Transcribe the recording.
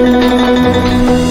啊！